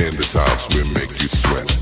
In this house, we make you sweat.